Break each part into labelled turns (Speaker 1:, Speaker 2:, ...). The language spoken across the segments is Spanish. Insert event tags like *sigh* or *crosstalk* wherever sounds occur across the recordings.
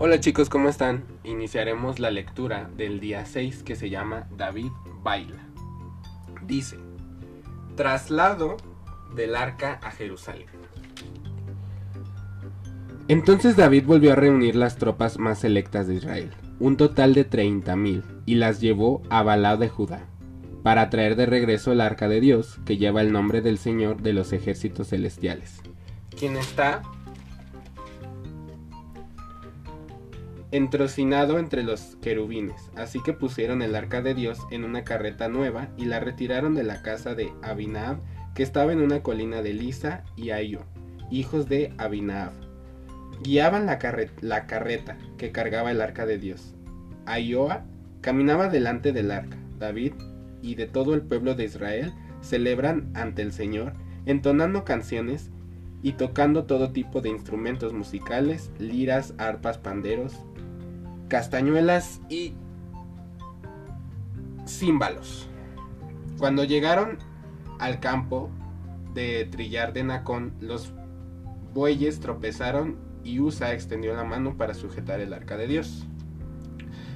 Speaker 1: Hola chicos, ¿cómo están? Iniciaremos la lectura del día 6 que se llama David baila. Dice, traslado del arca a Jerusalén. Entonces David volvió a reunir las tropas más selectas de Israel, un total de 30.000, y las llevó a Balá de Judá, para traer de regreso el arca de Dios, que lleva el nombre del Señor de los ejércitos celestiales, quien está entrocinado entre los querubines. Así que pusieron el arca de Dios en una carreta nueva y la retiraron de la casa de Abinab, que estaba en una colina de Lisa y Ayo, hijos de Abinab. Guiaban la, carreta que cargaba el arca de Dios. Ayoa caminaba delante del arca. David y de todo el pueblo de Israel celebran ante el Señor, entonando canciones y tocando todo tipo de instrumentos musicales, liras, arpas, panderos, castañuelas y címbalos. Cuando llegaron al campo de trillar de Nacón, los bueyes tropezaron y Usa extendió la mano para sujetar el arca de Dios.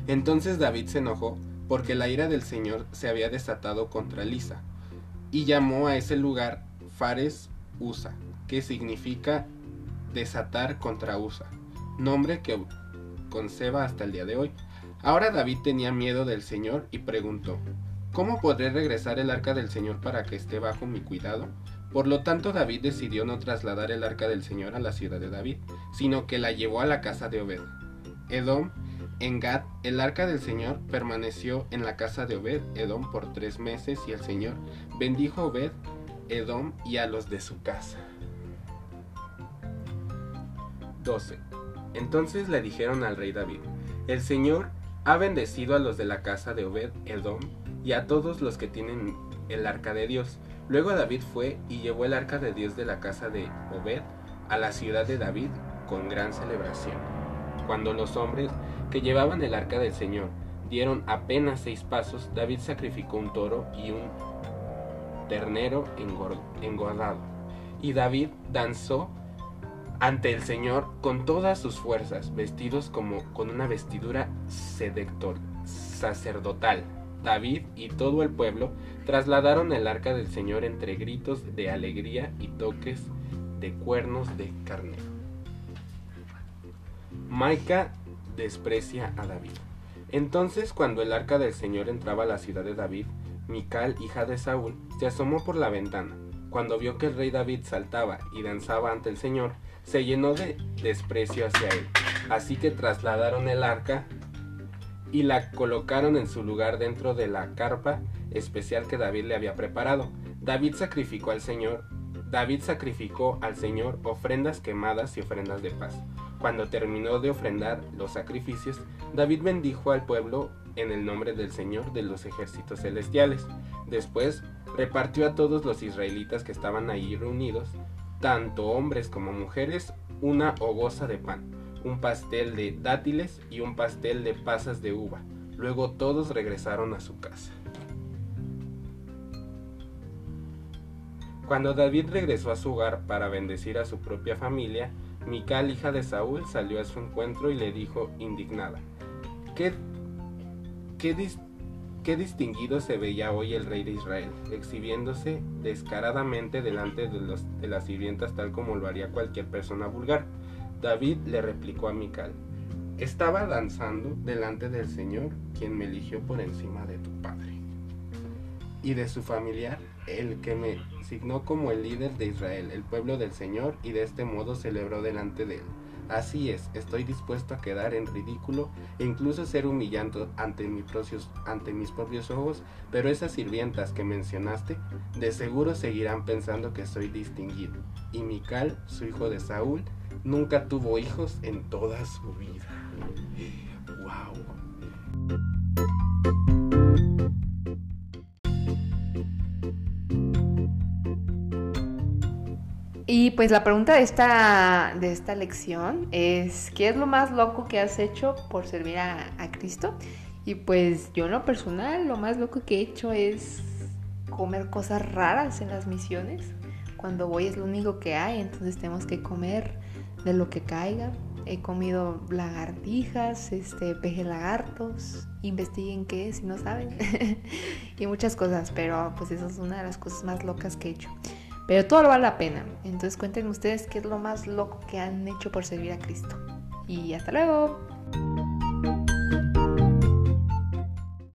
Speaker 1: Entonces David se enojó porque la ira del Señor se había desatado contra Lisa y llamó a ese lugar Fares Usa, que significa desatar contra Usa, nombre que conserva hasta el día de hoy. Ahora David tenía miedo del Señor y preguntó, ¿Cómo podré regresar el arca del Señor para que esté bajo mi cuidado? Por lo tanto David decidió no trasladar el arca del Señor a la ciudad de David, sino que la llevó a la casa de Obed. Edom, en Gad, el arca del Señor permaneció en la casa de Obed, Edom, por tres meses, y el Señor bendijo a Obed, Edom y a los de su casa. 12. Entonces le dijeron al rey David, el Señor ha bendecido a los de la casa de Obed Edom y a todos los que tienen el arca de Dios. Luego David fue y llevó el arca de Dios de la casa de Obed a la ciudad de David con gran celebración. Cuando los hombres que llevaban el arca del Señor dieron apenas seis pasos, David sacrificó un toro y un ternero engordado. Y David danzó ante el Señor con todas sus fuerzas, vestidos como con una vestidura sedector, sacerdotal. David y todo el pueblo trasladaron el arca del Señor entre gritos de alegría y toques de cuernos de carnero. Maica desprecia a David. Entonces, cuando el arca del Señor entraba a la ciudad de David, Mical, hija de Saúl, se asomó por la ventana. Cuando vio que el rey David saltaba y danzaba ante el Señor, se llenó de desprecio hacia él. Así que trasladaron el arca y la colocaron en su lugar dentro de la carpa especial que David le había preparado. David sacrificó al Señor, David sacrificó al Señor ofrendas quemadas y ofrendas de paz. Cuando terminó de ofrendar los sacrificios, David bendijo al pueblo en el nombre del Señor de los ejércitos celestiales. Después repartió a todos los israelitas que estaban allí reunidos tanto hombres como mujeres, una hogoza de pan, un pastel de dátiles y un pastel de pasas de uva. Luego todos regresaron a su casa. Cuando David regresó a su hogar para bendecir a su propia familia, Mical, hija de Saúl, salió a su encuentro y le dijo indignada, ¿qué, qué, Qué distinguido se veía hoy el rey de Israel, exhibiéndose descaradamente delante de, las sirvientas tal como lo haría cualquier persona vulgar. David le replicó a Mical, estaba danzando delante del Señor, quien me eligió por encima de tu padre y de su familiar, el que me signó como el líder de Israel, el pueblo del Señor, y de este modo celebró delante de él. Así es, estoy dispuesto a quedar en ridículo e incluso ser humillante ante, ante mis propios ojos, pero esas sirvientas que mencionaste de seguro seguirán pensando que soy distinguido. Y Mical, su hijo de Saúl, nunca tuvo hijos en toda su vida. ¡Wow!
Speaker 2: Y pues la pregunta de esta, de esta lección es, ¿qué es lo más loco que has hecho por servir a, Cristo? Y pues yo en lo personal, lo más loco que he hecho es comer cosas raras en las misiones. Cuando voy es lo único que hay, entonces tenemos que comer de lo que caiga. he comido lagartijas, este, peje lagartos, investiguen qué es si no saben, *laughs* y muchas cosas, pero pues eso es una de las cosas más locas que he hecho. Pero todo lo vale la pena. Entonces cuéntenme ustedes qué es lo más loco que han hecho por servir a Cristo. Y hasta luego.